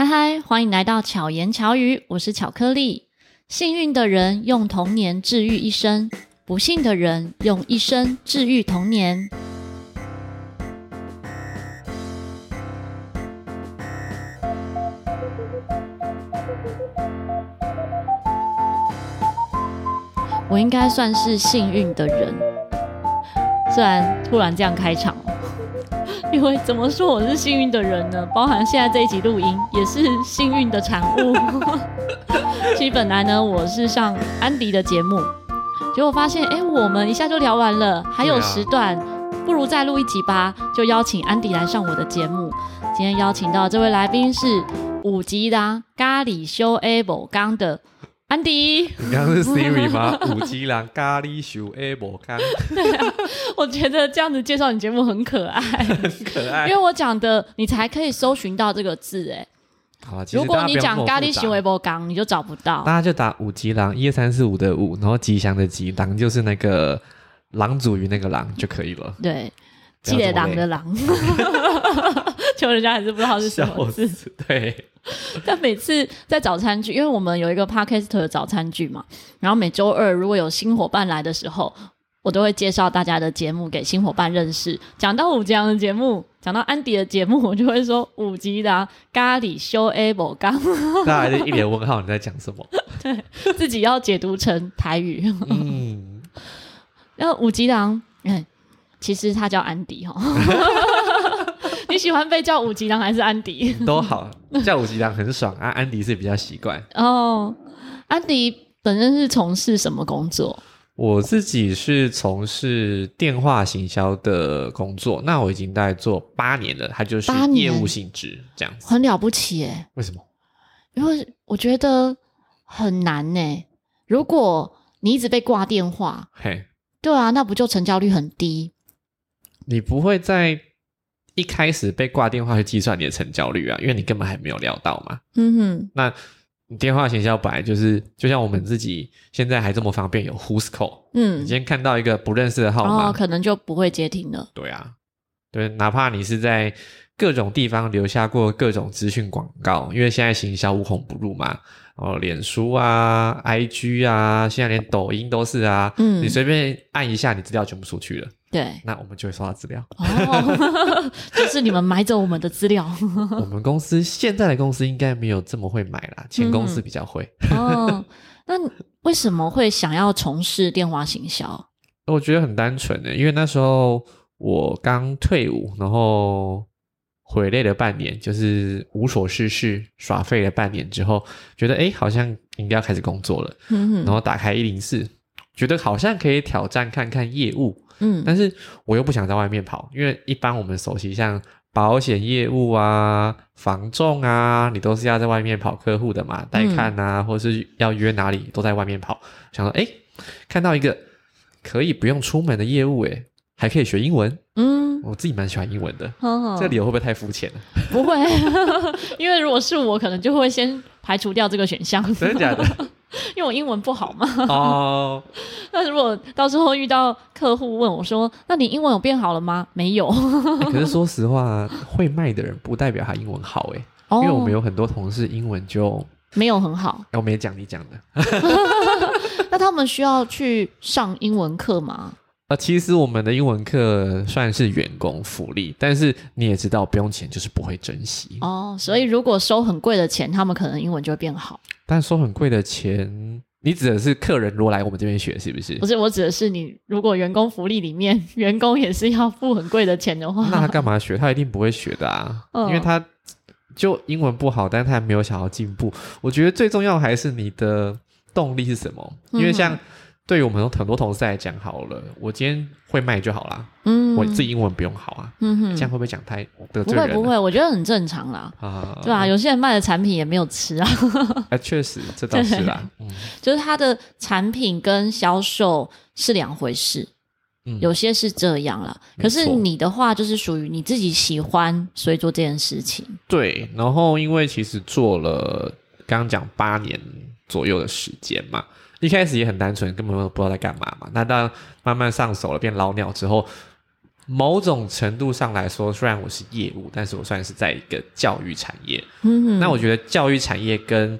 嗨嗨，欢迎来到巧言巧语，我是巧克力。幸运的人用童年治愈一生，不幸的人用一生治愈童年。我应该算是幸运的人，虽然突然这样开场。因为怎么说我是幸运的人呢？包含现在这一集录音也是幸运的产物。其实本来呢，我是上安迪的节目，结果发现，哎，我们一下就聊完了，还有时段，不如再录一集吧。就邀请安迪来上我的节目。今天邀请到这位来宾是五吉人咖喱修 able 刚的。安迪，你刚刚是 Siri 吗？有吉郎咖喱熊共。对啊，我觉得这样子介绍你节目很可爱，很可爱。因为我讲的，你才可以搜寻到这个字，哎。好，如果你讲咖喱熊 A 无共，你就找不到。大家就打五吉郎，一二三四五的五，然后吉祥的吉，狼就是那个狼主鱼那个狼就可以了。对，吉列狼的狼。求人家还是不知道是什么字。对。但每次在早餐剧，因为我们有一个 podcast 的早餐剧嘛，然后每周二如果有新伙伴来的时候，我都会介绍大家的节目给新伙伴认识。讲到五吉人的节目，讲到安迪的节目，我就会说有吉人咖喱修 A 无共。大家还是一脸问号，你在讲什么？对，自己要解读成台语。嗯，然后有吉人，嗯，其实他叫安迪哈。你喜欢被叫五吉人还是安迪？都好，叫五吉郎很爽啊。安迪是比较习惯。哦，安迪本身是从事什么工作？我自己是从事电话行销的工作，那我已经大概做八年了，它就是业务性质这样子，很了不起耶。为什么？因为我觉得很难呢。如果你一直被挂电话，嘿，对啊，那不就成交率很低？你不会在。一开始被挂电话去计算你的成交率啊，因为你根本还没有料到嘛。嗯哼，那你电话行销本来就是，就像我们自己现在还这么方便，有 Who's Call。嗯，你今天看到一个不认识的号码，哦，可能就不会接听了。对啊，对，哪怕你是在各种地方留下过各种资讯广告，因为现在行销无孔不入嘛。哦，脸书啊，IG 啊，现在连抖音都是啊。嗯，你随便按一下，你资料全部出去了。对，那我们就会收到资料。哦，就是你们买走我们的资料。我们公司现在的公司应该没有这么会买啦，前公司比较会。嗯、哦，那为什么会想要从事电话行销？我觉得很单纯的，因为那时候我刚退伍，然后。回累了半年，就是无所事事耍废了半年之后，觉得诶好像应该要开始工作了。嗯，然后打开一零四，觉得好像可以挑战看看业务。嗯，但是我又不想在外面跑，因为一般我们熟悉像保险业务啊、房仲啊，你都是要在外面跑客户的嘛，带看啊，嗯、或是要约哪里都在外面跑。想说诶看到一个可以不用出门的业务，诶还可以学英文。嗯。我自己蛮喜欢英文的，这个理由会不会太肤浅了？不会，因为如果是我，可能就会先排除掉这个选项。真的假的？因为我英文不好嘛。哦。那如果到时候遇到客户问我说：“那你英文有变好了吗？”没有。欸、可是 说实话，会卖的人不代表他英文好哎、哦，因为我们有很多同事英文就没有很好。我没讲你讲的。那他们需要去上英文课吗？呃，其实我们的英文课算是员工福利，但是你也知道，不用钱就是不会珍惜哦。所以如果收很贵的钱，他们可能英文就会变好。但收很贵的钱，你指的是客人如果来我们这边学，是不是？不是，我指的是你如果员工福利里面，员工也是要付很贵的钱的话，那他干嘛学？他一定不会学的啊，嗯、因为他就英文不好，但他还没有想要进步。我觉得最重要还是你的动力是什么，因为像。嗯对于我们很多同事来讲，好了，我今天会卖就好啦。嗯，我自己英文不用好啊。嗯哼，这样会不会讲太得罪人？不会不会，我觉得很正常啦。啊，对吧？有些人卖的产品也没有吃啊。哎，确实，这倒是啦。嗯，就是他的产品跟销售是两回事。嗯，有些是这样啦。可是你的话，就是属于你自己喜欢，所以做这件事情。对，然后因为其实做了刚刚讲八年左右的时间嘛。一开始也很单纯，根本不知道在干嘛嘛。那当慢慢上手了，变老鸟之后，某种程度上来说，虽然我是业务，但是我算是在一个教育产业。嗯哼，那我觉得教育产业跟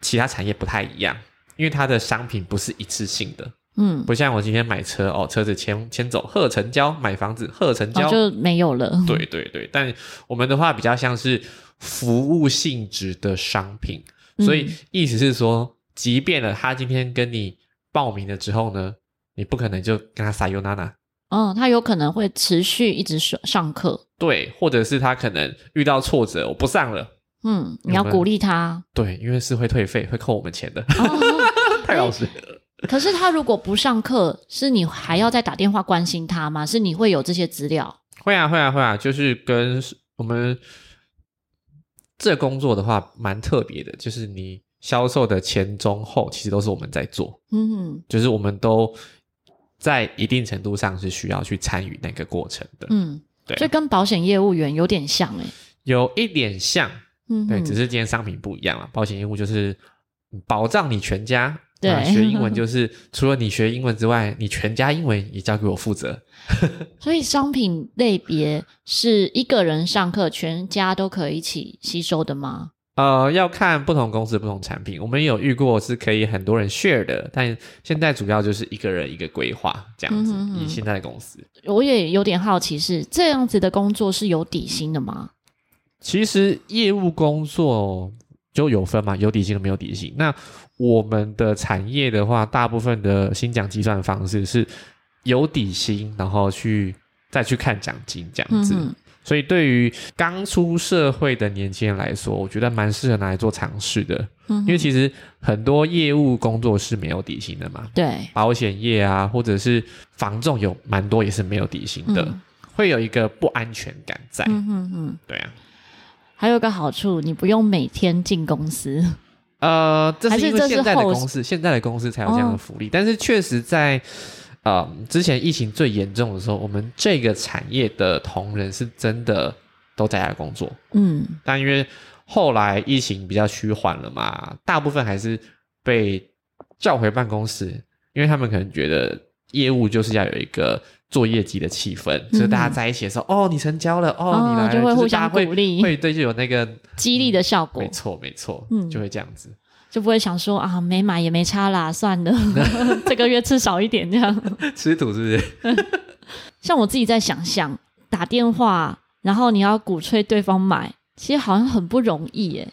其他产业不太一样，因为它的商品不是一次性的。嗯，不像我今天买车哦，车子牵牵走贺成交，买房子贺成交，哦，就没有了。对对对，但我们的话比较像是服务性质的商品，所以意思是说，即便了他今天跟你报名了之后呢，你不可能就跟他撒尤娜娜。嗯，他有可能会持续一直上上课，对，或者是他可能遇到挫折，我不上了。嗯，你要鼓励他。对，因为是会退费，会扣我们钱的。哦、太老实。可是他如果不上课，是你还要再打电话关心他吗？是你会有这些资料？会啊，会啊，会啊，就是跟我们这工作的话，蛮特别的，就是你销售的前中后，其实都是我们在做。嗯哼，就是我们都在一定程度上是需要去参与那个过程的。嗯，对，所以跟保险业务员有点像诶、欸，有一点像。嗯，对，只是今天商品不一样了。保险业务就是保障你全家。对、啊，学英文就是 除了你学英文之外，你全家英文也交给我负责。所以商品类别是一个人上课，全家都可以一起吸收的吗？呃，要看不同公司不同产品。我们有遇过是可以很多人 share 的，但现在主要就是一个人一个规划这样子。嗯、哼哼以现在的公司，我也有点好奇是，是这样子的工作是有底薪的吗？其实业务工作就有分嘛，有底薪和没有底薪。那我们的产业的话，大部分的薪奖计算方式是有底薪，然后去再去看奖金这样子。嗯、所以对于刚出社会的年轻人来说，我觉得蛮适合拿来做尝试的。嗯、因为其实很多业务工作是没有底薪的嘛。对，保险业啊，或者是房仲有蛮多也是没有底薪的，嗯、会有一个不安全感在。嗯嗯嗯，对啊。还有一个好处，你不用每天进公司。呃，这是因为现在的公司，现在的公司才有这样的福利。哦、但是确实在，呃，之前疫情最严重的时候，我们这个产业的同仁是真的都在家工作。嗯，但因为后来疫情比较趋缓了嘛，大部分还是被叫回办公室，因为他们可能觉得业务就是要有一个做业绩的气氛，嗯、所以大家在一起的时候，哦，你成交了，哦，哦你来了，就会互相鼓励，会对，就有那个激励的效果。没错，没错，嗯，就会这样子，就不会想说啊，没买也没差啦，算了，这个月吃少一点这样。吃土是不是？像我自己在想象打电话，然后你要鼓吹对方买，其实好像很不容易耶。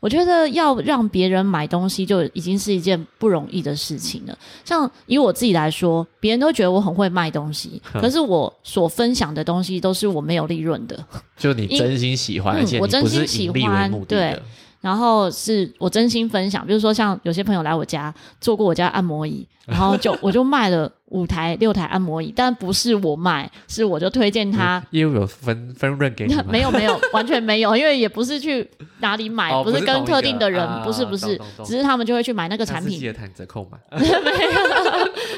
我觉得要让别人买东西就已经是一件不容易的事情了。像以我自己来说，别人都觉得我很会卖东西，可是我所分享的东西都是我没有利润的。就你真心喜欢，而且你不是以利为目的的。对。然后是我真心分享，比如说像有些朋友来我家做过我家按摩椅，然后就我就卖了五台六台按摩椅，但不是我买，是我就推荐他。业务有分分润给你？没有没有，完全没有，因为也不是去哪里买，哦、不是跟特定的人，不是不是，只是他们就会去买那个产品。记得谈折扣嘛？没有，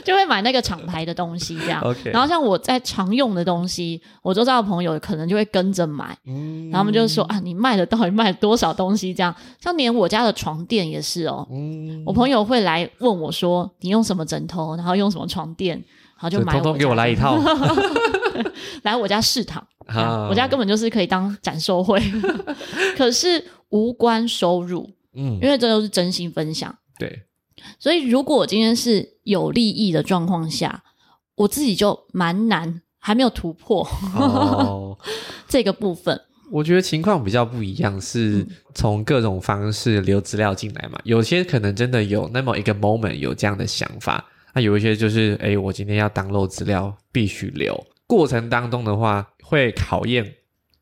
就会买那个厂牌的东西这样。Okay. 然后像我在常用的东西，我周遭的朋友可能就会跟着买，嗯、然后他们就说啊，你卖的到底卖多少东西这样。像连我家的床垫也是哦，嗯、我朋友会来问我说：“你用什么枕头？然后用什么床垫？”然后就买我。通通给我来一套，来我家试躺。啊、我家根本就是可以当展售会，可是无关收入，嗯，因为这都是真心分享。对，所以如果我今天是有利益的状况下，我自己就蛮难，还没有突破、哦、这个部分。我觉得情况比较不一样，是从各种方式留资料进来嘛。有些可能真的有那么一个 moment 有这样的想法，那有一些就是，诶，我今天要 download 资料，必须留。过程当中的话，会考验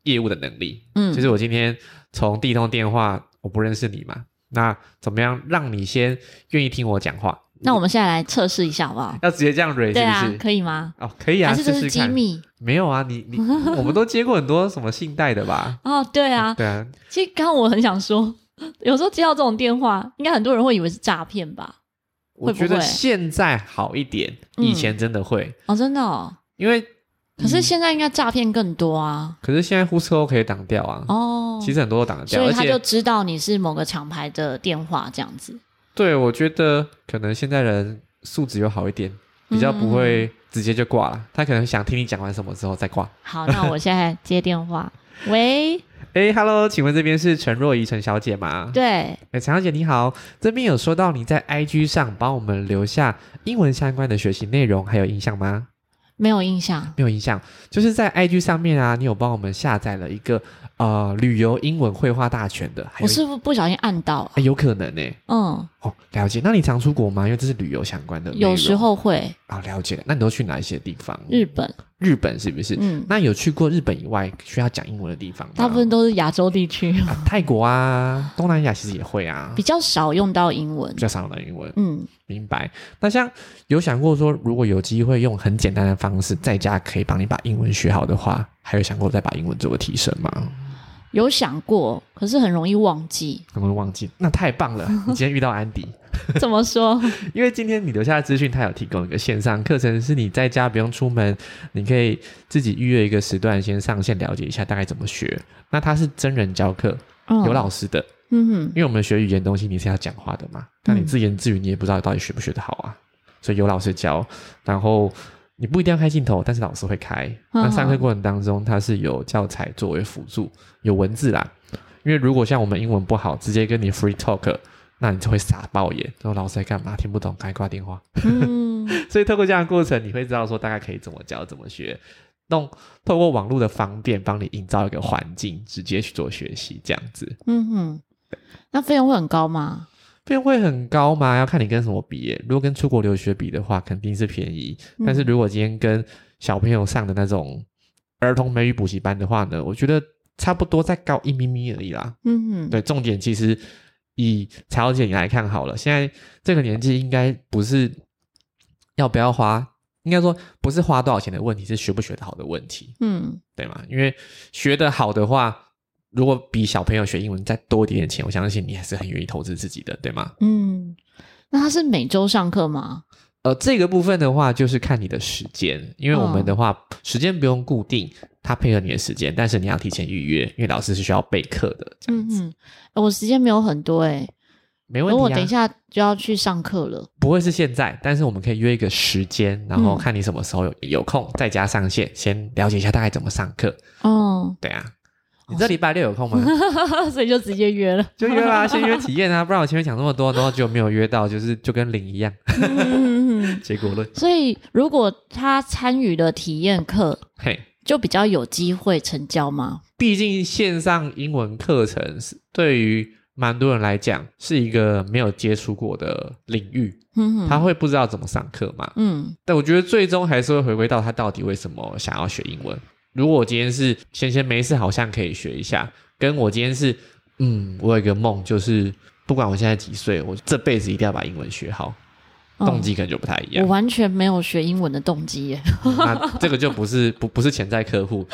业务的能力。嗯，就是我今天从第一通电话，我不认识你嘛，那怎么样让你先愿意听我讲话？那我们现在来测试一下好不好？要直接这样 rate 是不是？对啊，可以吗？哦，可以啊，还是这是机密？没有啊，你你我们都接过很多什么信贷的吧？哦，对啊，对啊。其实刚刚我很想说，有时候接到这种电话，应该很多人会以为是诈骗吧？我觉得现在好一点，以前真的会哦，真的哦。因为可是现在应该诈骗更多啊。可是现在呼车都可以挡掉啊。哦，其实很多都挡得掉，所以他就知道你是某个厂牌的电话这样子。对，我觉得可能现在人。素质又好一点，比较不会直接就挂了。嗯、他可能想听你讲完什么之后再挂。好，那我现在接电话。喂，哎，Hello，请问这边是陈若仪陈小姐吗？对，哎，陈小姐你好，这边有收到你在 IG 上帮我们留下英文相关的学习内容，还有印象吗？没有印象，没有印象，就是在 IG 上面啊，你有帮我们下载了一个呃旅游英文绘画大全的，我是不是不小心按到了？有可能呢、欸。嗯，哦，了解。那你常出国吗？因为这是旅游相关的。有时候会。啊、哦，了解。那你都去哪一些地方？日本。日本是不是？嗯。那有去过日本以外需要讲英文的地方吗？大部分都是亚洲地区、啊。泰国啊，东南亚其实也会啊。比较少用到英文。比较少用到英文。嗯，明白。那像有想过说，如果有机会用很简单的方式在家可以帮你把英文学好的话，还有想过再把英文做个提升吗？有想过，可是很容易忘记，很容易忘记。那太棒了，你今天遇到安迪。怎么说？因为今天你留下的资讯，他有提供一个线上课程，是你在家不用出门，你可以自己预约一个时段先上线了解一下大概怎么学。那他是真人教课，哦、有老师的。嗯哼，因为我们学语言东西你是要讲话的嘛，那你自言自语你也不知道到底学不学得好啊，所以有老师教，然后。你不一定要开镜头，但是老师会开。那上课过程当中，它是有教材作为辅助，有文字啦。因为如果像我们英文不好，直接跟你 free talk，那你就会傻爆眼。然后老师在干嘛？听不懂，赶快挂电话。嗯、所以透过这样的过程，你会知道说大概可以怎么教、怎么学。弄透过网络的方便，帮你营造一个环境，直接去做学习，这样子。嗯哼，那费用会很高吗？费用会很高吗？要看你跟什么比。如果跟出国留学比的话，肯定是便宜。嗯、但是如果今天跟小朋友上的那种儿童美语补习班的话呢，我觉得差不多再高一咪咪而已啦。嗯哼，对，重点其实以乔姐你来看好了，现在这个年纪应该不是要不要花，应该说不是花多少钱的问题，是学不学得好的问题。嗯，对吗？因为学得好的话。如果比小朋友学英文再多一点点钱，我相信你还是很愿意投资自己的，对吗？嗯，那他是每周上课吗？呃，这个部分的话就是看你的时间，因为我们的话、哦、时间不用固定，他配合你的时间，但是你要提前预约，因为老师是需要备课的。这样子，嗯嗯，我时间没有很多诶，没问题、啊。我等一下就要去上课了，不会是现在，但是我们可以约一个时间，然后看你什么时候有有空，在家上线，先了解一下大概怎么上课。哦，对啊。你这礼拜六有空吗？所以就直接约了，就约啦、啊，先约体验啊，不然我前面讲那么多，然后就没有约到，就是就跟零一样。结果论。所以如果他参与了体验课，嘿，就比较有机会成交吗？毕竟线上英文课程是对于蛮多人来讲是一个没有接触过的领域，嗯，他会不知道怎么上课嘛，嗯。但我觉得最终还是会回归到他到底为什么想要学英文。如果我今天是闲闲没事，好像可以学一下。跟我今天是，嗯，我有一个梦，就是不管我现在几岁，我这辈子一定要把英文学好。动机可能就不太一样。我完全没有学英文的动机耶。那这个就不是 不不是潜在客户，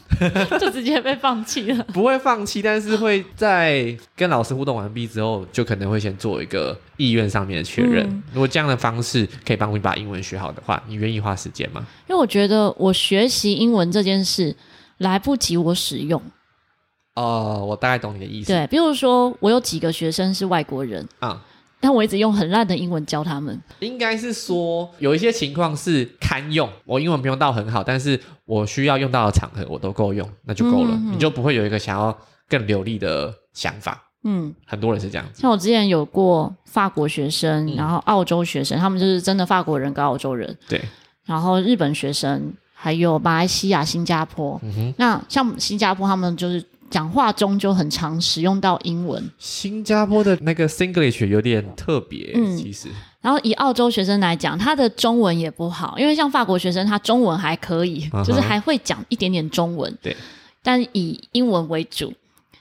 就直接被放弃了。不会放弃，但是会在跟老师互动完毕之后，就可能会先做一个意愿上面的确认。嗯。如果这样的方式可以帮你把英文学好的话，你愿意花时间吗？因为我觉得我学习英文这件事来不及我使用。哦，我大概懂你的意思。对，比如说我有几个学生是外国人啊。但我一直用很烂的英文教他们，应该是说有一些情况是堪用，我英文不用到很好，但是我需要用到的场合我都够用，那就够了，嗯嗯嗯，你就不会有一个想要更流利的想法。嗯，很多人是这样子。像我之前有过法国学生，然后澳洲学生，嗯、他们就是真的法国人跟澳洲人。对。然后日本学生，还有马来西亚、新加坡。嗯哼。那像新加坡，他们就是。讲话中就很常使用到英文。新加坡的那个 Singlish 有点特别，嗯，其实。然后以澳洲学生来讲，他的中文也不好，因为像法国学生，他中文还可以，uh. 就是还会讲一点点中文，对，但以英文为主。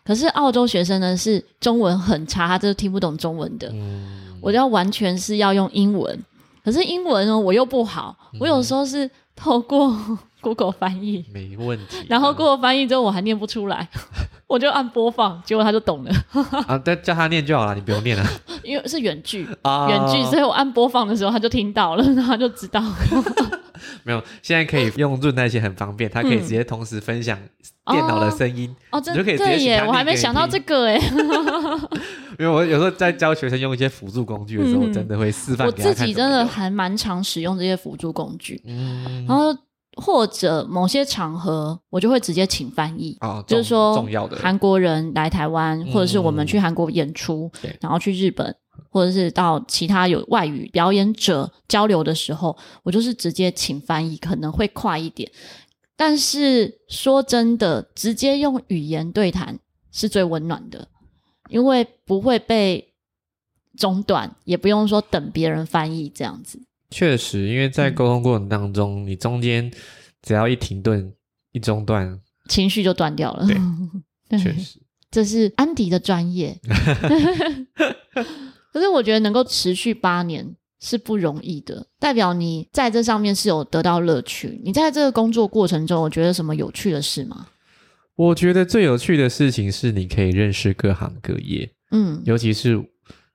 可是澳洲学生呢，是中文很差，他就是听不懂中文的。嗯，我要完全是要用英文，可是英文呢，我又不好，我有时候是透过。Google 翻译没问题，然后 Google 翻译之后我还念不出来，我就按播放，结果他就懂了。啊，对，叫他念就好了，你不用念了。因为是远距，远距，所以我按播放的时候他就听到了，然后他就知道了。没有，现在可以用润那些很方便，它可以直接同时分享电脑的声音，哦，哦，真的可以直接耶，我还没想到这个哎。因为我有时候在教学生用一些辅助工具的时候，嗯、真的会示范。我自己真的还蛮常使用这些辅助工具，嗯，然后或者某些场合，我就会直接请翻译，啊、就是说重要的韩国人来台湾，或者是我们去韩国演出，嗯、然后去日本。或者是到其他有外语表演者交流的时候，我就是直接请翻译，可能会快一点。但是说真的，直接用语言对谈是最温暖的，因为不会被中断，也不用说等别人翻译这样子。确实，因为在沟通过程当中，嗯、你中间只要一停顿、一中断，情绪就断掉了。对，对 确实，这是安迪的专业。可是我觉得能够持续八年是不容易的，代表你在这上面是有得到乐趣。你在这个工作过程中，我觉得什么有趣的事吗？我觉得最有趣的事情是你可以认识各行各业，嗯，尤其是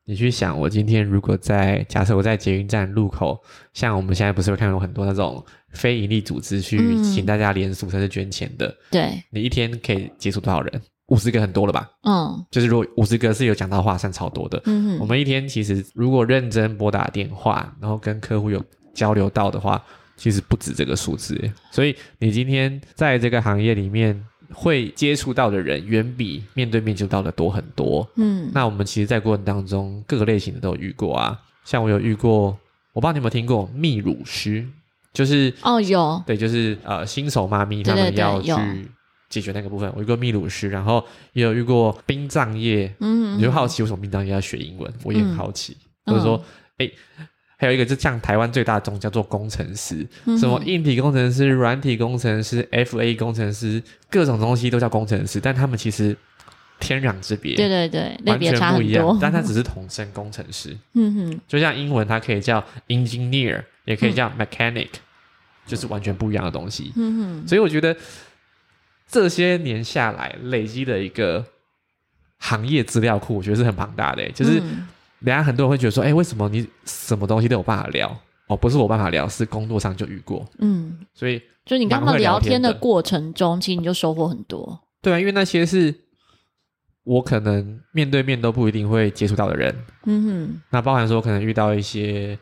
你去想，我今天如果在假设我在捷运站路口，像我们现在不是会看到很多那种非营利组织去请大家联署甚至捐钱的，对，你一天可以接触多少人？五十个很多了吧？嗯，就是如果五十个是有讲到话，算超多的。嗯哼，我们一天其实如果认真拨打电话，然后跟客户有交流到的话，其实不止这个数字。所以你今天在这个行业里面会接触到的人，远比面对面接触到的多很多。嗯，那我们其实，在过程当中，各个类型的都有遇过啊。像我有遇过，我不知道你有没有听过泌乳师，就是哦有，对，就是呃新手妈咪他们要去。解决那个部分，我遇过泌乳师，然后也有遇过殡葬业，嗯，你就好奇为什么殡葬业要学英文？我也很好奇，嗯、或者说，哎、嗯，还有一个就像台湾最大的宗叫做工程师，嗯、什么硬体工程师、软体工程师、FA 工程师，各种东西都叫工程师，但他们其实天壤之别，对对对，完全不一样，但他只是统称工程师，嗯哼，就像英文它可以叫 engineer，也可以叫 mechanic，、嗯、就是完全不一样的东西，嗯哼，所以我觉得。这些年下来累积的一个行业资料库，我觉得是很庞大的、欸。就是，等下很多人会觉得说，哎、欸，为什么你什么东西都有办法聊？哦，不是我办法聊，是工作上就遇过。嗯，所以就你刚刚聊天的过程中，其实你就收获很多。对啊，因为那些是我可能面对面都不一定会接触到的人。嗯哼，那包含说可能遇到一些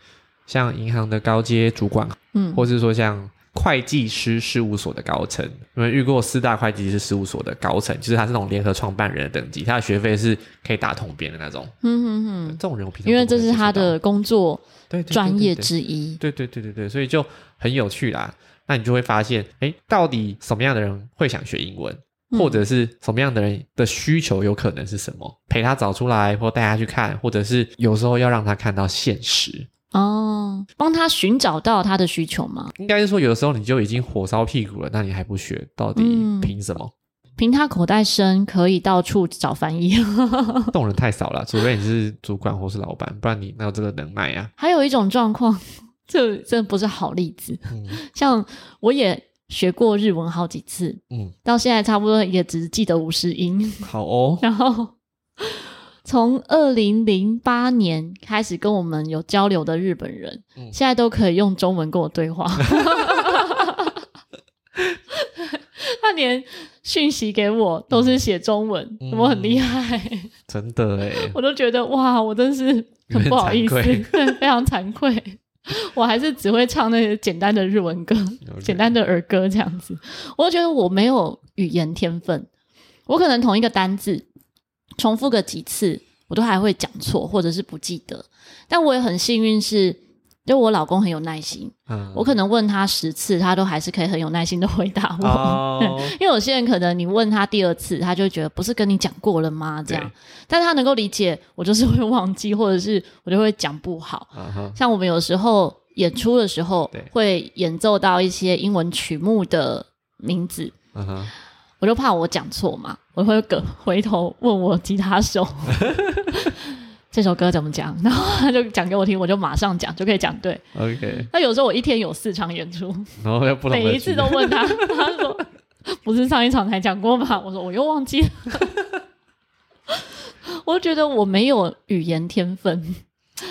像银行的高阶主管，嗯，或是说像。会计师事务所的高层，有没有遇过四大会计师事务所的高层？就是他是那种联合创办人的等级，他的学费是可以打统编的那种。嗯哼哼，这种人我平常因为这是他的工作专业之一。对对对对对，所以就很有趣啦。那你就会发现，哎，到底什么样的人会想学英文，嗯、或者是什么样的人的需求有可能是什么？陪他找出来，或带他去看，或者是有时候要让他看到现实。哦，帮他寻找到他的需求吗？应该是说，有的时候你就已经火烧屁股了，那你还不学，到底凭什么？凭、嗯、他口袋深，可以到处找翻译。这种人太少了，除非你是主管或是老板，不然你哪有这个能耐啊？还有一种状况，这真不是好例子。嗯、像我也学过日文好几次，嗯，到现在差不多也只记得五十音。好哦，然后。从二零零八年开始跟我们有交流的日本人，嗯、现在都可以用中文跟我对话。他连讯息给我都是写中文，嗯、我很厉害，真的哎！我都觉得哇，我真是很不好意思，非常惭愧。我还是只会唱那些简单的日文歌.简单的儿歌这样子。我觉得我没有语言天分，我可能同一个单字。重复个几次，我都还会讲错，或者是不记得。但我也很幸运，是就我老公很有耐心。嗯，我可能问他十次，他都还是可以很有耐心的回答我。哦、因为有些人可能你问他第二次，他就觉得不是跟你讲过了吗？这样，但是他能够理解我就是会忘记，或者是我就会讲不好。像我们有时候演出的时候，会演奏到一些英文曲目的名字。我就怕我讲错嘛，我会个回头问我吉他手 这首歌怎么讲，然后他就讲给我听，我就马上讲，就可以讲对。OK。那有时候我一天有四场演出，然后又不每一次都问他，他说 不是上一场才讲过吗？我说我又忘记了。我觉得我没有语言天分，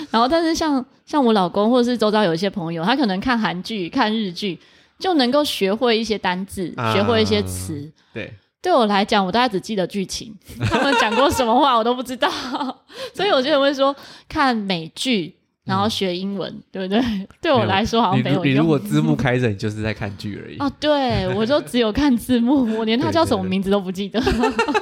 然后，但是像像我老公或者是周遭有一些朋友，他可能看韩剧、看日剧就能够学会一些单字，啊、学会一些词。对，对我来讲，我大概只记得剧情，他们讲过什么话我都不知道。所以有些人会说看美剧。然后学英文，嗯、对不对？对我来说好像没有用。你，你如果字幕开着，你就是在看剧而已。哦，对，我就只有看字幕，我连他叫什么名字都不记得。对对对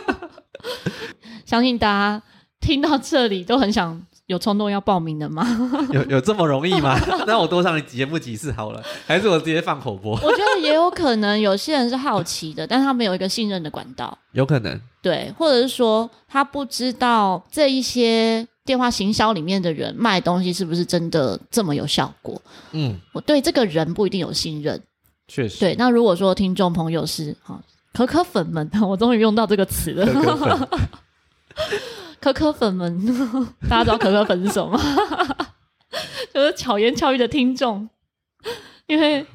相信大家听到这里都很想有冲动要报名的吗？有有这么容易吗？那我多上你节目几次好了，还是我直接放口播？我觉得也有可能，有些人是好奇的，但他没有一个信任的管道。有可能。对，或者是说他不知道这一些。电话行销里面的人卖东西是不是真的这么有效果？嗯，我对这个人不一定有信任。确实，对。那如果说听众朋友是哈可可粉们，我终于用到这个词了。可可粉，可可粉们，大家知道可可粉是什么吗？就是巧言巧语的听众。因为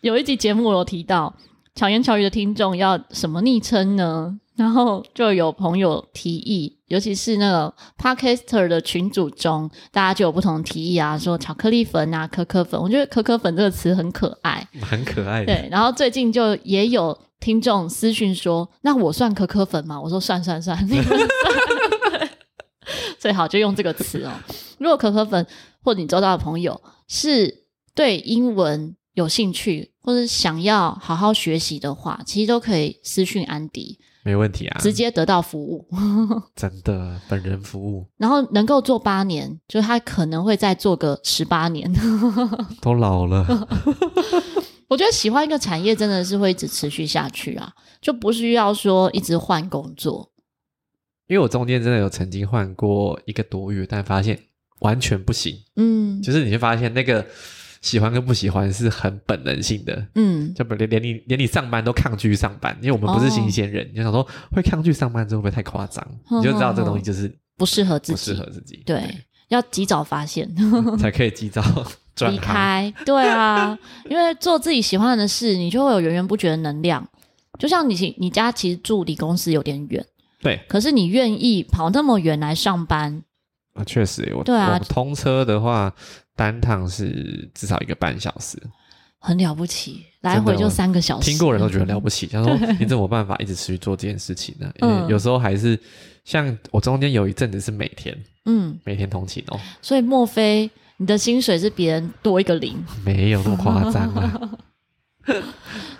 有一集节目我有提到巧言巧语的听众要什么昵称呢？然后就有朋友提议，尤其是那个 Podcaster 的群组中，大家就有不同的提议啊，说巧克力粉啊、可可粉。我觉得“可可粉”这个词很可爱，很可爱的。对，然后最近就也有听众私讯说：“那我算可可粉吗？”我说：“算算算，你们算。”最好就用这个词哦。如果可可粉或者你周到的朋友是对英文有兴趣，或者想要好好学习的话，其实都可以私讯安迪。没问题啊，直接得到服务，真的本人服务，然后能够做八年，就他可能会再做个十八年，都老了。我觉得喜欢一个产业真的是会一直持续下去啊，就不需要说一直换工作。因为我中间真的有曾经换过一个多月，但发现完全不行。嗯，就是你会发现那个。喜欢跟不喜欢是很本能性的，嗯，就连连你连你上班都抗拒上班，因为我们不是新鲜人，哦、你就想说会抗拒上班，这会不会太夸张？呵呵呵，你就知道这个东西就是不适合自己，不适合自己，对，对要及早发现，才可以及早离开。对啊，因为做自己喜欢的事，你就会有源源不绝的能量。就像你你家其实住离公司有点远，对，可是你愿意跑那么远来上班啊？确实，我对啊，我通车的话。单趟是至少一个半小时，很了不起，来回就三个小时。听过人都觉得了不起，他说：“你怎么有办法一直持续做这件事情呢？”因为有时候还是像我中间有一阵子是每天，嗯，每天通勤哦。所以莫非你的薪水是别人多一个零？没有那么夸张啊，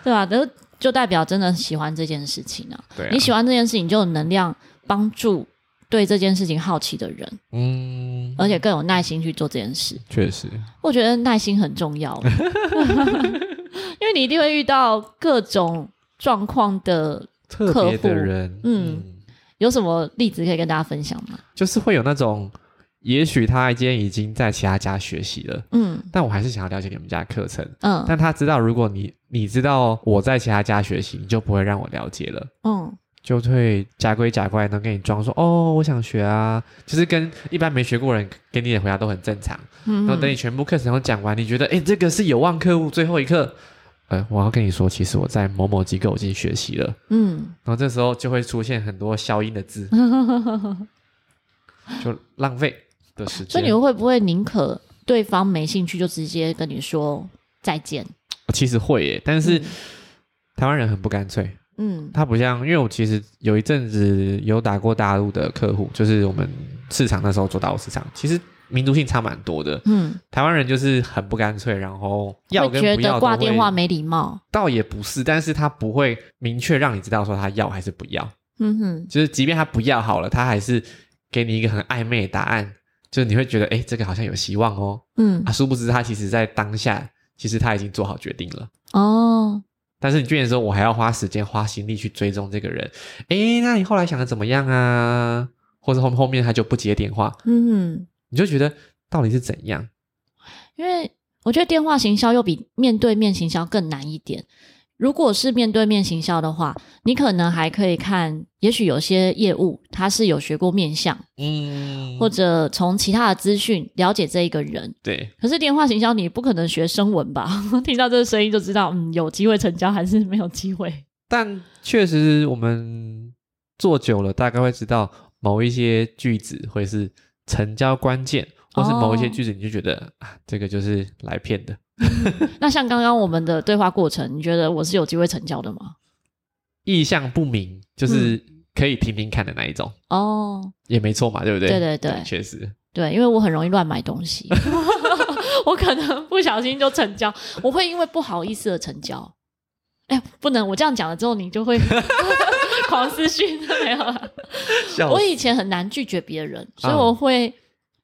对吧？就就代表真的喜欢这件事情啊。对啊，你喜欢这件事情，就有能量帮助。对这件事情好奇的人，嗯，而且更有耐心去做这件事。确实，我觉得耐心很重要，因为你一定会遇到各种状况的客户特别的人。嗯，嗯，有什么例子可以跟大家分享吗？就是会有那种，也许他今天已经在其他家学习了，嗯，但我还是想要了解你们家的课程，嗯，但他知道，如果你你知道我在其他家学习，你就不会让我了解了，嗯。就会假鬼假怪能跟你装说哦，我想学啊，就是跟一般没学过人给你的回答都很正常。嗯，然后等你全部课程都讲完，你觉得哎这个是有望客户最后一课，呃，我要跟你说，其实我在某某机构已经学习了。嗯，然后这时候就会出现很多消音的字，就浪费的时间。所以你会不会宁可对方没兴趣，就直接跟你说再见？其实会耶，但是、嗯、台湾人很不干脆。嗯，他不像，因为我其实有一阵子有打过大陆的客户，就是我们市场那时候做大陆市场，其实民族性差蛮多的。嗯，台湾人就是很不干脆，然后要跟不要挂电话没礼貌，倒也不是，但是他不会明确让你知道说他要还是不要。嗯哼，就是即便他不要好了，他还是给你一个很暧昧的答案，就是你会觉得哎，这个好像有希望哦。嗯，啊，殊不知他其实在当下，其实他已经做好决定了。哦。但是你居然说，我还要花时间花心力去追踪这个人，诶，那你后来想的怎么样啊？或者后后面他就不接电话，嗯，你就觉得到底是怎样？因为我觉得电话行销又比面对面行销更难一点。如果是面对面行销的话，你可能还可以看，也许有些业务他是有学过面相，嗯，或者从其他的资讯了解这一个人。对。可是电话行销你不可能学声纹吧？听到这个声音就知道，嗯，有机会成交还是没有机会。但确实，我们做久了，大概会知道某一些句子会是成交关键，或是某一些句子，你就觉得、哦、啊，这个就是来骗的。那像刚刚我们的对话过程，你觉得我是有机会成交的吗？意向不明，就是可以听听看的那一种。哦、嗯，也没错嘛，对不对？对对对，确实。对，因为我很容易乱买东西，我可能不小心就成交，我会因为不好意思而成交。哎，不能，我这样讲了之后，你就会 狂私讯没有了。我以前很难拒绝别人，所以我会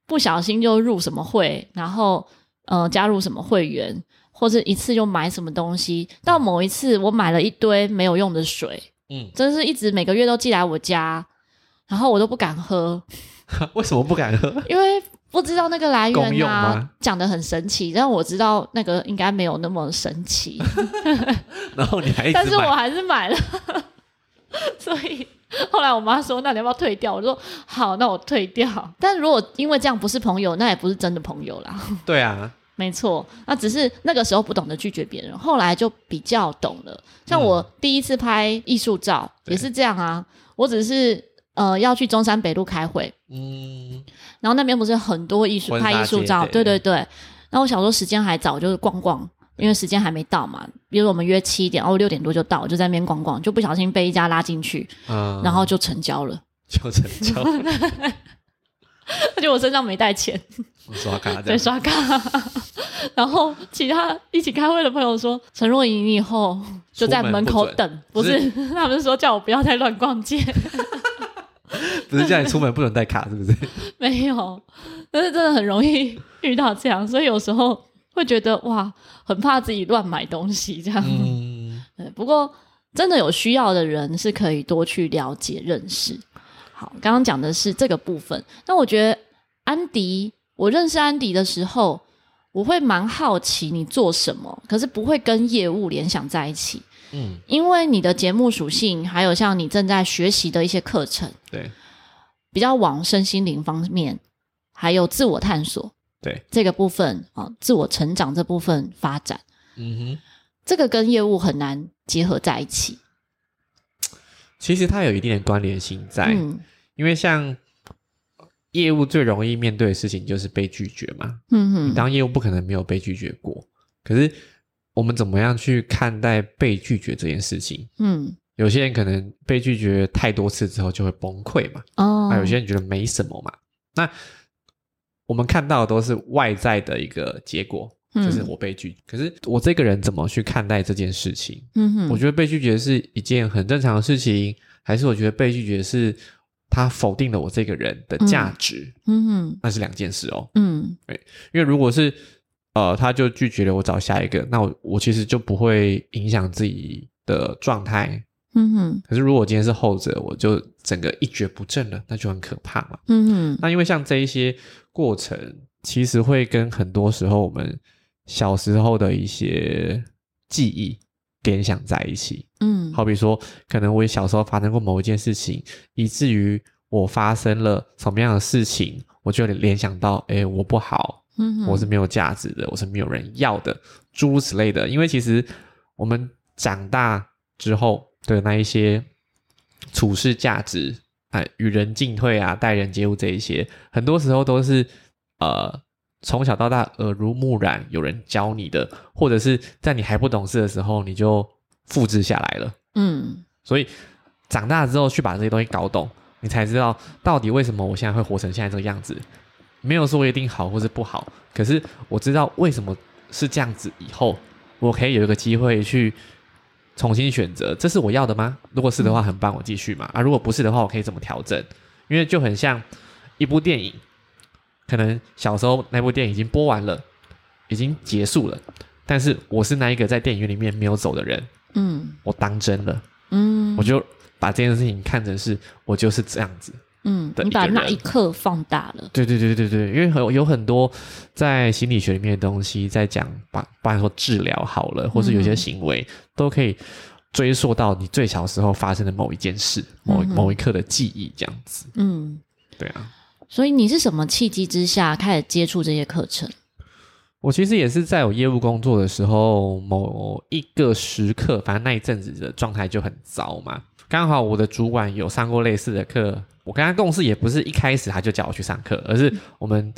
不小心就入什么会，然后呃加入什么会员，或者一次就买什么东西。到某一次，我买了一堆没有用的水，嗯，真是一直每个月都寄来我家，然后我都不敢喝。为什么不敢喝？因为。不知道那个来源啊，讲的很神奇，但我知道那个应该没有那么神奇。然后你还但是我还是买了。所以 后来我妈说：“那你要不要退掉？”我说：“好，那我退掉。”但如果因为这样不是朋友，那也不是真的朋友啦。对啊，没错，那只是那个时候不懂得拒绝别人，后来就比较懂了。像我第一次拍艺术照也是这样啊，我只是。呃，要去中山北路开会，嗯，然后那边不是很多艺术拍艺术照，对对对。那我想说时间还早，就是逛逛，因为时间还没到嘛。比如我们约七点，哦，六点多就到，就在那边逛逛，就不小心被一家拉进去，嗯，然后就成交了，就成交了。而且我身上没带钱，刷卡，对，刷卡。然后其他一起开会的朋友说：“陈若仪，你以后就在门口等，不，不是？他们说叫我不要再乱逛街。”不是叫你出门不能带卡，是不是？没有，但是真的很容易遇到这样，所以有时候会觉得哇，很怕自己乱买东西这样。嗯，不过真的有需要的人是可以多去了解认识。好，刚刚讲的是这个部分。那我觉得安迪，我认识安迪的时候，我会蛮好奇你做什么，可是不会跟业务联想在一起。嗯，因为你的节目属性，还有像你正在学习的一些课程，对，比较往身心灵方面，还有自我探索，对这个部分啊、哦，自我成长这部分发展，嗯哼，这个跟业务很难结合在一起。其实它有一定的关联性在，嗯，因为像业务最容易面对的事情就是被拒绝嘛，嗯哼，你当业务不可能没有被拒绝过，可是。我们怎么样去看待被拒绝这件事情？嗯，有些人可能被拒绝太多次之后就会崩溃嘛。哦，那有些人觉得没什么嘛。那我们看到的都是外在的一个结果，就是我被拒绝。嗯，可是我这个人怎么去看待这件事情？嗯哼，我觉得被拒绝是一件很正常的事情，还是我觉得被拒绝是他否定了我这个人的价值？嗯哼，那是两件事哦。嗯，对，因为如果是。呃，他就拒绝了我找下一个，那我我其实就不会影响自己的状态。嗯哼。可是如果今天是后者，我就整个一蹶不振了，那就很可怕嘛。嗯哼。那因为像这一些过程，其实会跟很多时候我们小时候的一些记忆联想在一起。嗯。好比说，可能我小时候发生过某一件事情，以至于我发生了什么样的事情，我就联想到，哎，我不好。嗯，我是没有价值的，我是没有人要的，诸如此类的。因为其实我们长大之后的那一些处事价值，哎，与人进退啊，待人接物这一些，很多时候都是呃从小到大耳濡目染，有人教你的，或者是在你还不懂事的时候，你就复制下来了。嗯，所以长大之后去把这些东西搞懂，你才知道到底为什么我现在会活成现在这个样子。没有说一定好或是不好，可是我知道为什么是这样子。以后我可以有一个机会去重新选择，这是我要的吗？如果是的话，很棒，我继续嘛。啊，如果不是的话，我可以怎么调整？因为就很像一部电影，可能小时候那部电影已经播完了，已经结束了，但是我是那一个在电影院里面没有走的人，嗯，我当真了，嗯，我就把这件事情看成是我就是这样子。嗯，你把那一刻放大了。对对对对对，因为很有很多在心理学里面的东西在讲，把，不然说治疗好了，或是有些行为、嗯、都可以追溯到你最小时候发生的某一件事，某某一刻的记忆这样子。嗯，对啊。所以你是什么契机之下开始接触这些课程？我其实也是在我业务工作的时候，某一个时刻，反正那一阵子的状态就很糟嘛。刚好我的主管有上过类似的课。我跟他共事也不是一开始他就叫我去上课，而是我们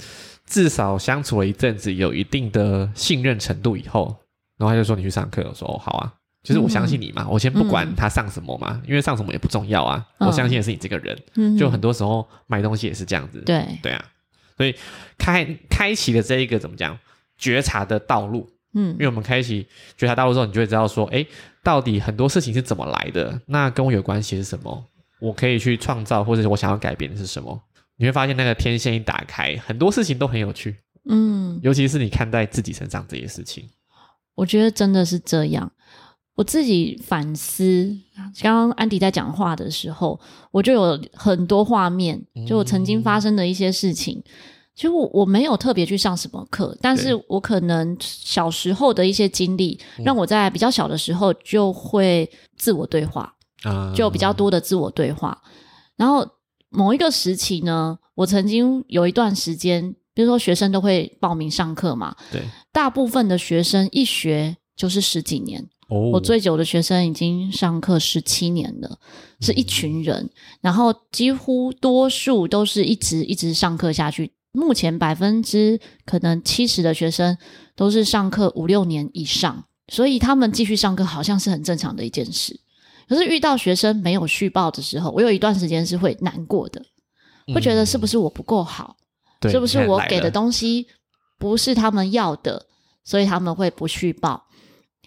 至少相处了一阵子，有一定的信任程度以后，然后他就说你去上课，我说哦好啊，就是我相信你嘛，嗯、我先不管他上什么嘛，因为上什么也不重要啊，嗯、我相信的是你这个人，嗯、就很多时候买东西也是这样子，对。对啊，所以开开启了这一个怎么讲觉察的道路，嗯，因为我们开启觉察道路之后，你就会知道说，哎，到底很多事情是怎么来的，那跟我有关系是什么？我可以去创造，或者是我想要改变的是什么？你会发现那个天线一打开，很多事情都很有趣。嗯，尤其是你看待自己身上这些事情，我觉得真的是这样。我自己反思，刚刚安迪在讲话的时候，我就有很多画面，就我曾经发生的一些事情。嗯、其实我我没有特别去上什么课，但是我可能小时候的一些经历，让我在比较小的时候就会自我对话。就比较多的自我对话，然后某一个时期呢，我曾经有一段时间，比如说学生都会报名上课嘛，对，大部分的学生一学就是十几年，哦，我最久的学生已经上课十七年了，是一群人，嗯，然后几乎多数都是一直一直上课下去，目前百分之可能七十的学生都是上课五六年以上，所以他们继续上课好像是很正常的一件事。可是遇到学生没有续报的时候，我有一段时间是会难过的，会觉得是不是我不够好，嗯、是不是我给的东西不是他们要的，所以他们会不续报。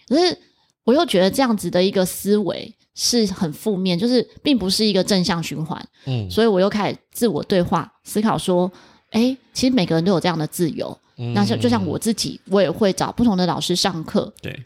可是我又觉得这样子的一个思维是很负面，就是并不是一个正向循环。嗯，所以我又开始自我对话思考说，哎，其实每个人都有这样的自由。嗯、那像就像我自己，我也会找不同的老师上课。对。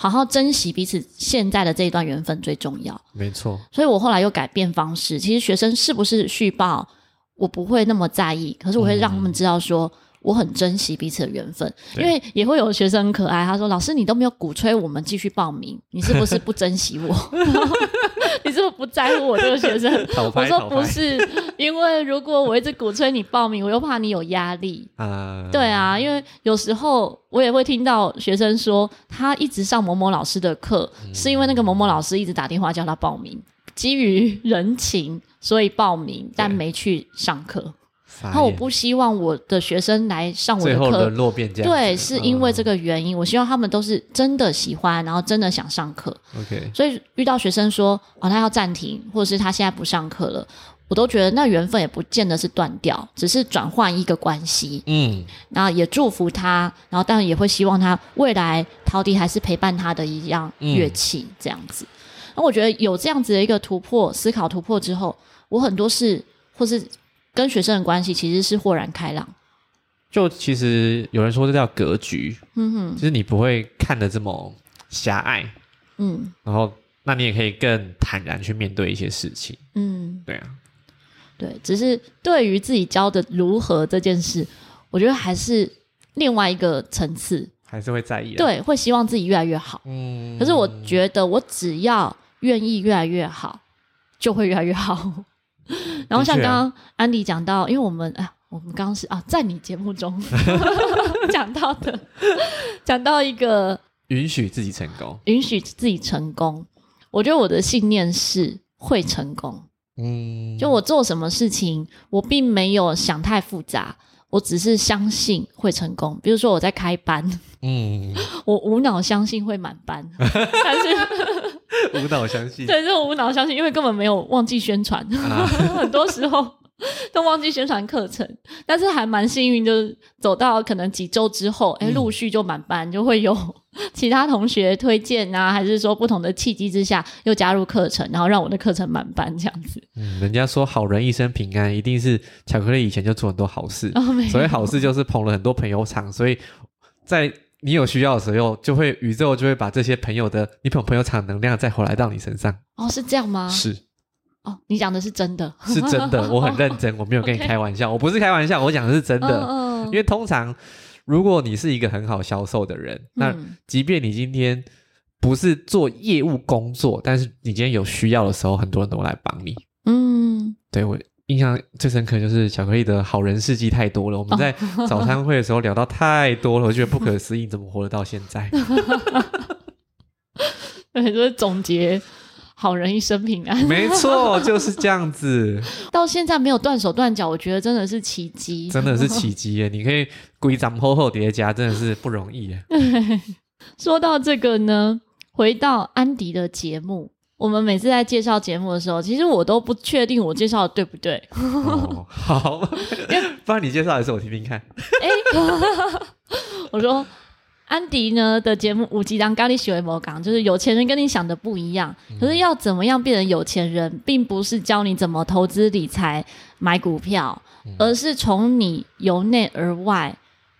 好好珍惜彼此现在的这一段缘分最重要。没错，所以我后来又改变方式。其实学生是不是续报，我不会那么在意。可是我会让他们知道说，我很珍惜彼此的缘分。嗯、因为也会有学生很可爱，他说：“老师，你都没有鼓吹我们继续报名，你是不是 不珍惜我？你是不是不在乎我这个学生？” 我说：“不是。”因为如果我一直鼓吹你报名，我又怕你有压力。啊，对啊，因为有时候我也会听到学生说，他一直上某某老师的课，嗯、是因为那个某某老师一直打电话叫他报名，基于人情所以报名，但没去上课。然后我不希望我的学生来上我的课，沦落变这样。对，是因为这个原因。嗯、我希望他们都是真的喜欢，然后真的想上课。OK，所以遇到学生说哦，他要暂停，或者是他现在不上课了。我都觉得那缘分也不见得是断掉，只是转换一个关系。嗯，然后也祝福他，然后当然也会希望他未来陶笛还是陪伴他的一样乐器这样子。那、嗯、我觉得有这样子的一个突破思考突破之后，我很多事或是跟学生的关系其实是豁然开朗。就其实有人说这叫格局，嗯哼，就是你不会看的这么狭隘，嗯，然后那你也可以更坦然去面对一些事情，嗯，对啊。对，只是对于自己教的如何这件事，我觉得还是另外一个层次，还是会在意。对，会希望自己越来越好。嗯，可是我觉得我只要愿意越来越好，就会越来越好。然后像刚刚安迪讲到，因为我们啊，我们刚刚是啊，在你节目中 讲到的，讲到一个允许自己成功，允许自己成功。我觉得我的信念是会成功。嗯，就我做什么事情，我并没有想太复杂，我只是相信会成功。比如说我在开班，嗯，我无脑相信会满班，但是 无脑相信，对，这种无脑相信，因为根本没有忘记宣传，啊、很多时候。都忘记宣传课程，但是还蛮幸运，就是走到可能几周之后，哎，陆续就满班，嗯、就会有其他同学推荐啊，还是说不同的契机之下又加入课程，然后让我的课程满班这样子。嗯，人家说好人一生平安，一定是巧克力以前就做很多好事，哦、所以好事就是捧了很多朋友场，所以在你有需要的时候，就会宇宙就会把这些朋友的你捧朋友场能量再回来到你身上。哦，是这样吗？是。哦，你讲的是真的，是真的，我很认真，我没有跟你开玩笑，我不是开玩笑，我讲的是真的。嗯，因为通常如果你是一个很好销售的人，那即便你今天不是做业务工作，但是你今天有需要的时候，很多人都来帮你。嗯，对，我印象最深刻就是巧克力的好人事迹太多了，我们在早餐会的时候聊到太多了，我觉得不可思议，怎么活得到现在？对，就是总结。好人一生平安。没错，就是这样子。到现在没有断手断脚，我觉得真的是奇迹，真的是奇迹耶！你可以规章厚厚叠加，真的是不容易耶。说到这个呢，回到安迪的节目。我们每次在介绍节目的时候，其实我都不确定我介绍的对不对。哦、好，不然你介绍一次我听听看。哎，我说安迪呢的节目五级当咖喱喜为魔港，就是有钱人跟你想的不一样。可是要怎么样变成有钱人，并不是教你怎么投资理财、买股票，而是从你由内而外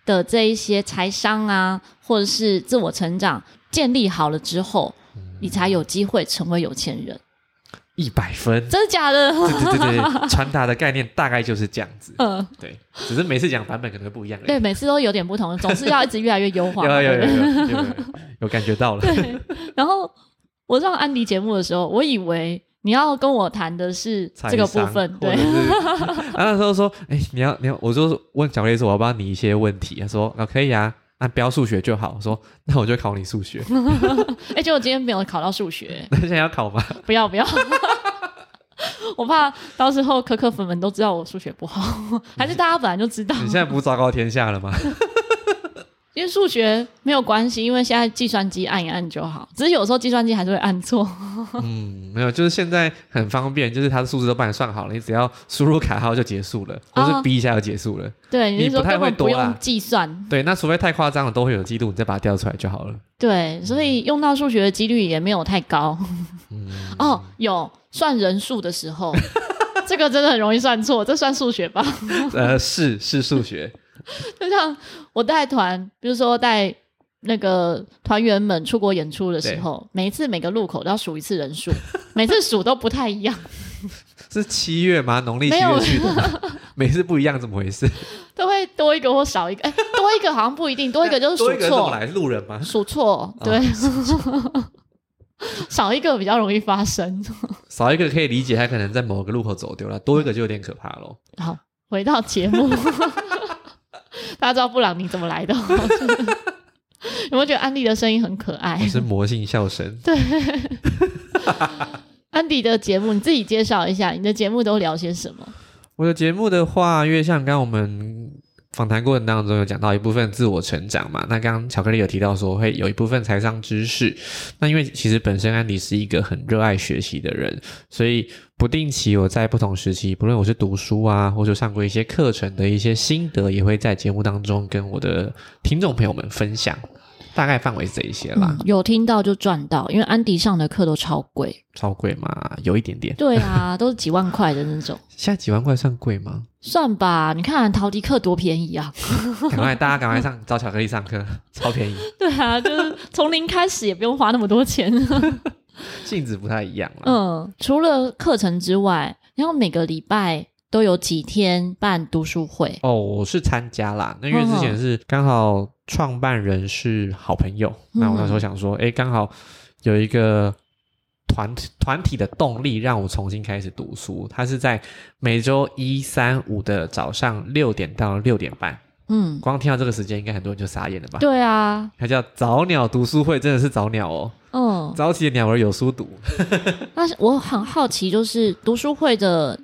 的这一些财商啊，或者是自我成长建立好了之后。你才有机会成为有钱人，一百分，真的假的？对对对对，传达的概念大概就是这样子。嗯，对，只是每次讲版本可能会不一样。对，每次都有点不同，总是要一直越来越优化。有有有有有有感觉到了。对，然后我上安迪节目的时候，我以为你要跟我谈的是这个部分。对，然后那时候说，哎，你要你要，我就问小雷说，我要帮你一些问题。他说，啊，可以啊。那标数学就好，我说 那我就考你数学。哎、欸，结果今天没有考到数学，那现在要考吗？不要不要，我怕到时候可可粉们都知道我数学不好，还是大家本来就知道？你现在不昭告天下了吗？因为数学没有关系，因为现在计算机按一按就好。只是有时候计算机还是会按错。嗯，没有，就是现在很方便，就是它的数字都帮你算好了，你只要输入卡号就结束了，或是逼一下就结束了。哦、对，你，你不太会多啦，计算。对，那除非太夸张了，都会有记录，你再把它调出来就好了。对，所以用到数学的几率也没有太高。嗯、哦，有算人数的时候，这个真的很容易算错，这算数学吧？呃，是是数学。就像我带团，比如说带那个团员们出国演出的时候，每一次每个路口都要数一次人数，每次数都不太一样。是七月吗？农历七月去的，每次不一样，怎么回事？都会多一个或少一个，哎，多一个好像不一定，多一个就是数错。来路人吗？数错，对，哦、少一个比较容易发生。少一个可以理解，他可能在某个路口走丢了，多一个就有点可怕喽。好，回到节目。大家知道布朗尼怎么来的？有没有觉得安迪的声音很可爱？是魔性笑声。对，安迪的节目你自己介绍一下，你的节目都聊些什么？我的节目的话，因为像刚刚我们访谈过程当中有讲到一部分自我成长嘛，那刚刚巧克力有提到说会有一部分财商知识。那因为其实本身安迪是一个很热爱学习的人，所以。不定期，我在不同时期，不论我是读书啊，或者上过一些课程的一些心得，也会在节目当中跟我的听众朋友们分享。大概范围是这一些啦。嗯，有听到就赚到，因为安迪上的课都超贵，超贵嘛，有一点点。对啊，都是几万块的那种。现在几万块算贵吗？算吧，你看陶迪课多便宜啊！赶快，大家赶快上找巧克力上课，超便宜。对啊，就是从零开始，也不用花那么多钱。性质不太一样了。嗯，除了课程之外，然后每个礼拜都有几天办读书会。哦，我是参加啦。那因为之前是刚好创办人是好朋友，嗯、那我那时候想说，哎，刚好有一个团团体的动力，让我重新开始读书。它是在每周一、三、五的早上六点到六点半。嗯，光听到这个时间，应该很多人就傻眼了吧？对啊，它叫早鸟读书会，真的是早鸟哦。嗯，早起的鸟儿有书读。但是我很好奇，就是读书会的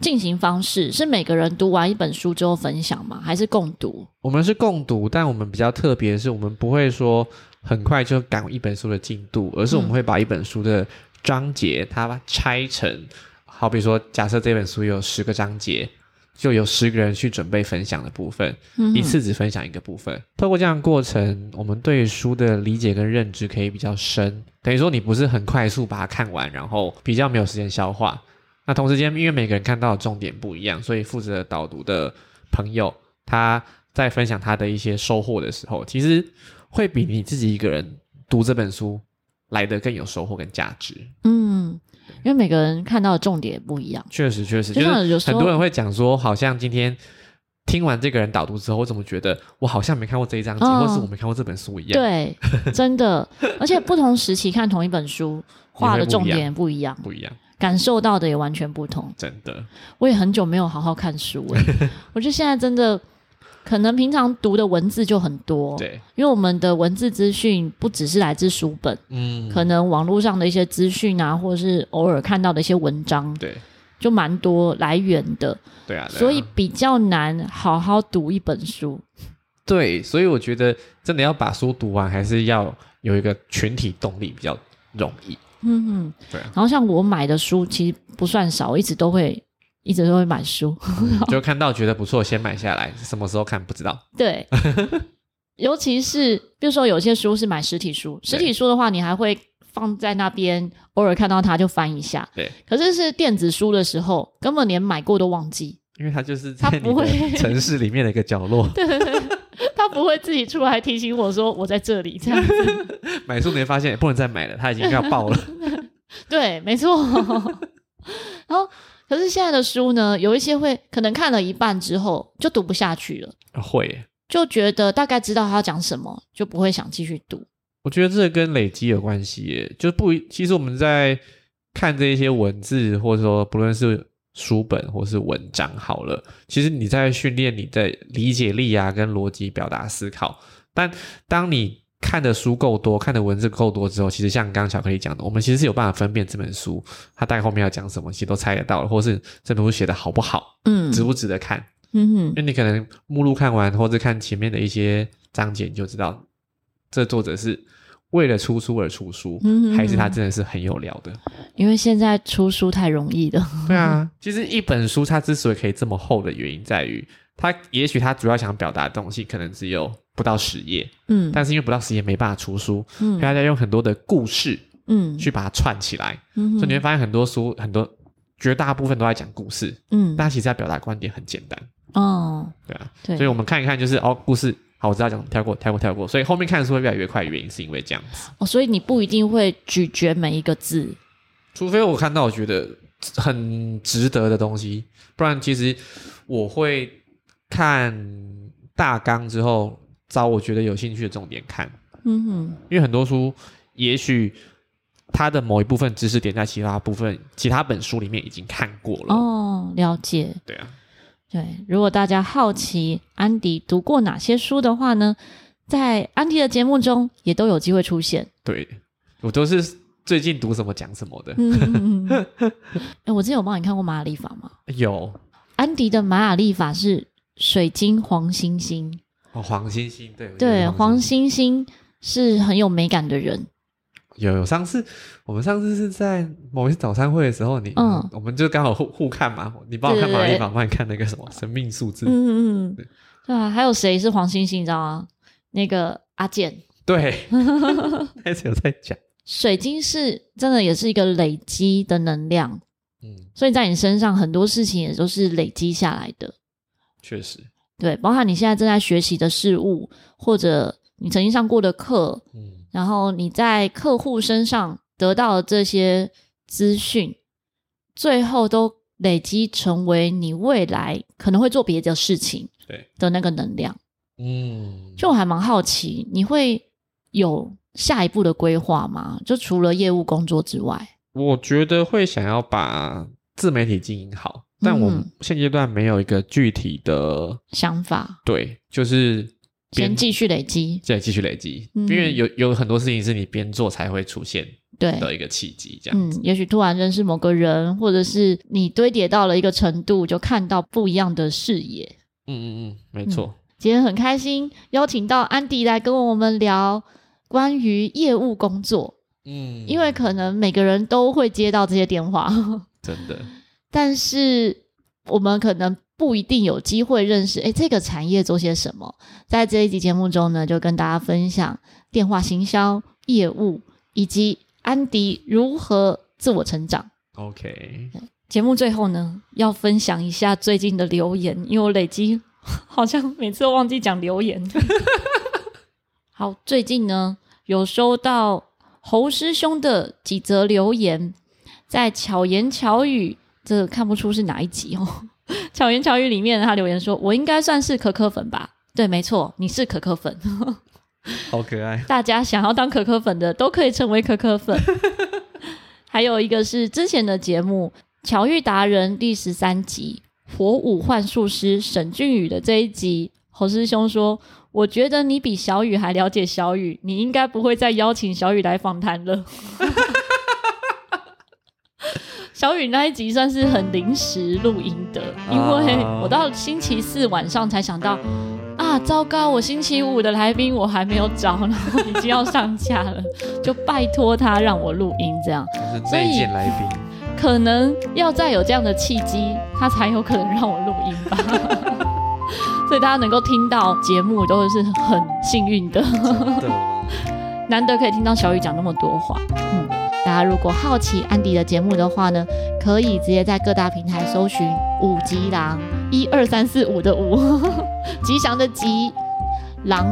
进行方式是每个人读完一本书之后分享吗？还是共读？我们是共读，但我们比较特别的是，我们不会说很快就赶一本书的进度，而是我们会把一本书的章节它拆成，好比说，假设这本书有十个章节。就有十个人去准备分享的部分，嗯、一次只分享一个部分。透过这样的过程，我们对书的理解跟认知可以比较深。等于说，你不是很快速把它看完，然后比较没有时间消化。那同时间，因为每个人看到的重点不一样，所以负责导读的朋友他在分享他的一些收获的时候，其实会比你自己一个人读这本书来得更有收获跟价值。嗯。因为每个人看到的重点也不一样，确实确实，就是很多人会讲说，好像今天听完这个人导读之后，我怎么觉得我好像没看过这一章节，哦、或是我没看过这本书一样。对，真的，而且不同时期看同一本书，画的重点不一样，不一样，感受到的也完全不同。真的，我也很久没有好好看书了，我觉得现在真的可能平常读的文字就很多，对，因为我们的文字资讯不只是来自书本，嗯，可能网络上的一些资讯啊，或者是偶尔看到的一些文章，对，就蛮多来源的，对啊，对啊，所以比较难好好读一本书。对，所以我觉得真的要把书读完，还是要有一个群体动力比较容易。嗯嗯，对啊。然后像我买的书其实不算少，我一直都会。一直都会买书，嗯，就看到觉得不错，先买下来。什么时候看不知道。对，尤其是比如说有些书是买实体书，实体书的话，你还会放在那边，偶尔看到它就翻一下。对，可是是电子书的时候，根本连买过都忘记，因为它就是在你的 城市里面的一个角落。对 对对，它不会自己出来提醒我说我在这里这样子。买书没发现，不能再买了，它已经要爆了。对，没错。然后。可是现在的书呢，有一些会可能看了一半之后就读不下去了，会就觉得大概知道他要讲什么，就不会想继续读。我觉得这跟累积有关系耶，就不其实我们在看这一些文字，或者说不论是书本或是文章好了，其实你在训练你的理解力啊，跟逻辑表达思考。但当你看的书够多，看的文字够多之后，其实像刚刚巧克力讲的，我们其实是有办法分辨这本书它大概后面要讲什么，其实都猜得到了，或是这本书写的好不好，嗯，值不值得看，嗯哼，因为你可能目录看完，或者看前面的一些章节，你就知道这作者是为了出书而出书，嗯哼，还是他真的是很有料的。因为现在出书太容易了，对啊，其实一本书它之所以可以这么厚的原因在于，它也许它主要想表达的东西可能只有。不到十页，嗯，但是因为不到十页没办法出书，嗯，所以大家用很多的故事，嗯，去把它串起来，嗯，所以你会发现很多书，很多绝大部分都在讲故事，嗯，但其实要表达观点很简单，哦，对啊，对，所以我们看一看，就是哦，故事好，我知道讲，跳过，跳过，跳过，所以后面看的书会越来越快，原因是因为这样子，哦，所以你不一定会咀嚼每一个字，除非我看到我觉得很值得的东西，不然其实我会看大纲之后。找我觉得有兴趣的重点看，嗯哼，因为很多书，也许它的某一部分知识点在其他部分、其他本书里面已经看过了。哦，了解。对啊，对。如果大家好奇安迪读过哪些书的话呢，在安迪的节目中也都有机会出现。对，我都是最近读什么讲什么的。嗯，哎、欸，我之前有帮你看过玛雅历法吗？有。安迪的玛雅历法是水晶黄星星。哦，黄星星，对对，黄星星。是很有美感的人。有有，上次我们上次是在某一次早餐会的时候，你嗯，我们就刚好互互看嘛，你帮我看玛雅历法，帮你看那个什么生命数字，嗯嗯嗯，对。啊，还有谁是黄星星？你知道吗？那个阿健，对，开始有在讲，水晶是真的也是一个累积的能量，嗯，所以在你身上很多事情也都是累积下来的，确实。对，包含你现在正在学习的事物，或者你曾经上过的课，嗯，然后你在客户身上得到的这些资讯，最后都累积成为你未来可能会做别的事情，对的那个能量，嗯，就我还蛮好奇，你会有下一步的规划吗？就除了业务工作之外，我觉得会想要把自媒体经营好。但我现阶段没有一个具体的想法，对，就是先继续累积，再继续累积，嗯、因为有有很多事情是你边做才会出现对的一个契机，这样子。嗯，也许突然认识某个人，或者是你堆叠到了一个程度，就看到不一样的视野。嗯嗯嗯，没错、嗯。今天很开心邀请到安迪来跟我们聊关于业务工作。嗯，因为可能每个人都会接到这些电话，真的。但是我们可能不一定有机会认识，诶，这个产业做些什么？在这一集节目中呢，就跟大家分享电话行销业务以及安迪如何自我成长。OK，节目最后呢，要分享一下最近的留言，因为我累积好像每次都忘记讲留言。好，最近呢有收到侯师兄的几则留言，在巧言巧语。这个看不出是哪一集哦。巧言巧语里面，他留言说：“我应该算是可可粉吧？”对，没错，你是可可粉，好可爱。大家想要当可可粉的都可以成为可可粉。还有一个是之前的节目《巧遇达人》第十三集《火舞幻术师》沈俊宇的这一集，侯师兄说：“我觉得你比小雨还了解小雨，你应该不会再邀请小雨来访谈了。”小雨那一集算是很临时录音的，因为我到星期四晚上才想到啊，糟糕，我星期五的来宾我还没有找，然后已经要上架了，就拜托他让我录音这样。所以来宾可能要再有这样的契机，他才有可能让我录音吧。所以大家能够听到节目都是很幸运的，难得可以听到小雨讲那么多话。嗯，大家如果好奇安迪的节目的话呢，可以直接在各大平台搜寻“五吉狼”，一二三四五的五，吉祥的吉，狼，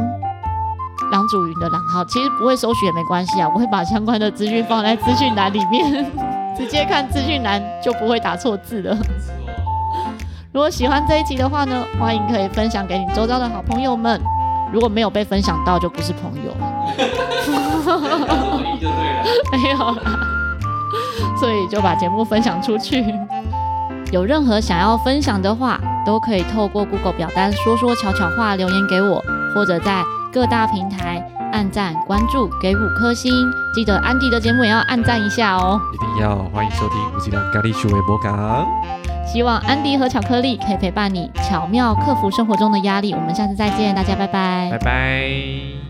郎祖云的狼。好，其实不会搜寻也没关系啊，我会把相关的资讯放在资讯栏里面，直接看资讯栏就不会打错字了。如果喜欢这一集的话呢，欢迎可以分享给你周遭的好朋友们。如果没有被分享到，就不是朋友。就对了，没有啦。所以就把节目分享出去。有任何想要分享的话，都可以透过 Google 表单说说悄悄话留言给我，或者在各大平台按赞、关注、给五颗星。记得安迪的节目也要按赞一下哦。一定要欢迎收听五吉郎咖喱趣味播港。希望安迪和巧克力可以陪伴你，巧妙克服生活中的压力。我们下次再见，大家拜拜，拜拜。